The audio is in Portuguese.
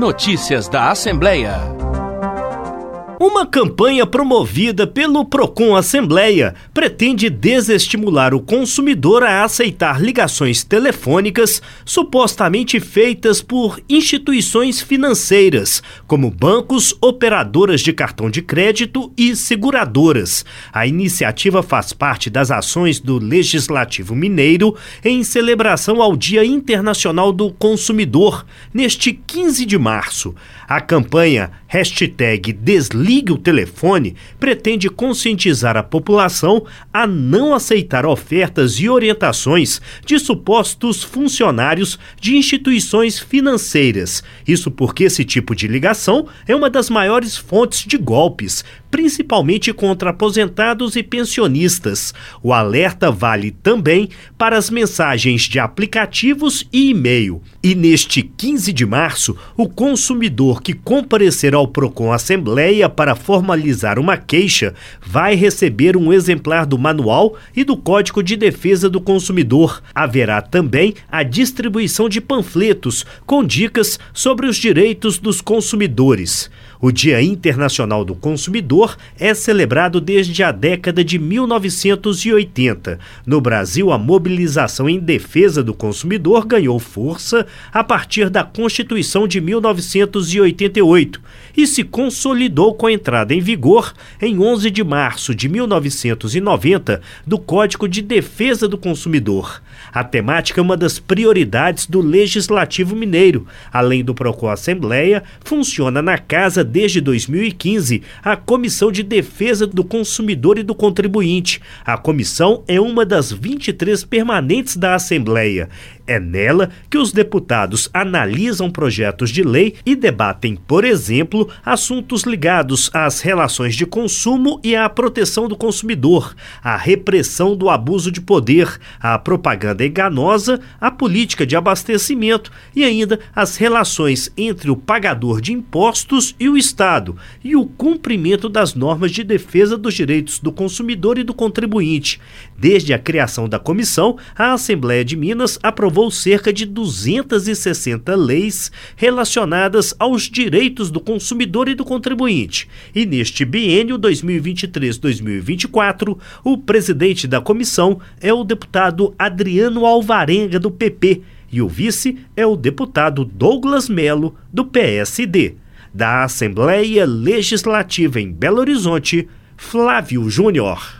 Notícias da Assembleia. Uma campanha promovida pelo Procon Assembleia pretende desestimular o consumidor a aceitar ligações telefônicas supostamente feitas por instituições financeiras, como bancos, operadoras de cartão de crédito e seguradoras. A iniciativa faz parte das ações do Legislativo Mineiro em celebração ao Dia Internacional do Consumidor, neste 15 de março. A campanha hashtag Desliga Ligue o Telefone pretende conscientizar a população a não aceitar ofertas e orientações de supostos funcionários de instituições financeiras. Isso porque esse tipo de ligação é uma das maiores fontes de golpes, principalmente contra aposentados e pensionistas. O alerta vale também para as mensagens de aplicativos e e-mail. E neste 15 de março, o consumidor que comparecer ao Procon Assembleia para formalizar uma queixa vai receber um exemplar do manual e do Código de Defesa do Consumidor. Haverá também a distribuição de panfletos com dicas sobre os direitos dos consumidores. O Dia Internacional do Consumidor é celebrado desde a década de 1980. No Brasil, a mobilização em defesa do consumidor ganhou força a partir da Constituição de 1988 e se consolidou com a entrada em vigor em 11 de março de 1990 do Código de Defesa do Consumidor. A temática é uma das prioridades do Legislativo Mineiro. Além do Procon Assembleia, funciona na casa desde 2015 a Comissão de Defesa do Consumidor e do Contribuinte. A comissão é uma das 23 permanentes da Assembleia. É nela que os deputados analisam projetos de lei e debatem, por exemplo, assuntos ligados às relações de consumo e à proteção do consumidor, à repressão do abuso de poder, à propaganda enganosa, à política de abastecimento e ainda as relações entre o pagador de impostos e o Estado e o cumprimento das normas de defesa dos direitos do consumidor e do contribuinte. Desde a criação da comissão, a Assembleia de Minas aprovou cerca de 260 leis relacionadas aos direitos do consumidor e do contribuinte. E neste biênio 2023-2024, o presidente da comissão é o deputado Adriano Alvarenga, do PP, e o vice é o deputado Douglas Melo, do PSD. Da Assembleia Legislativa em Belo Horizonte, Flávio Júnior.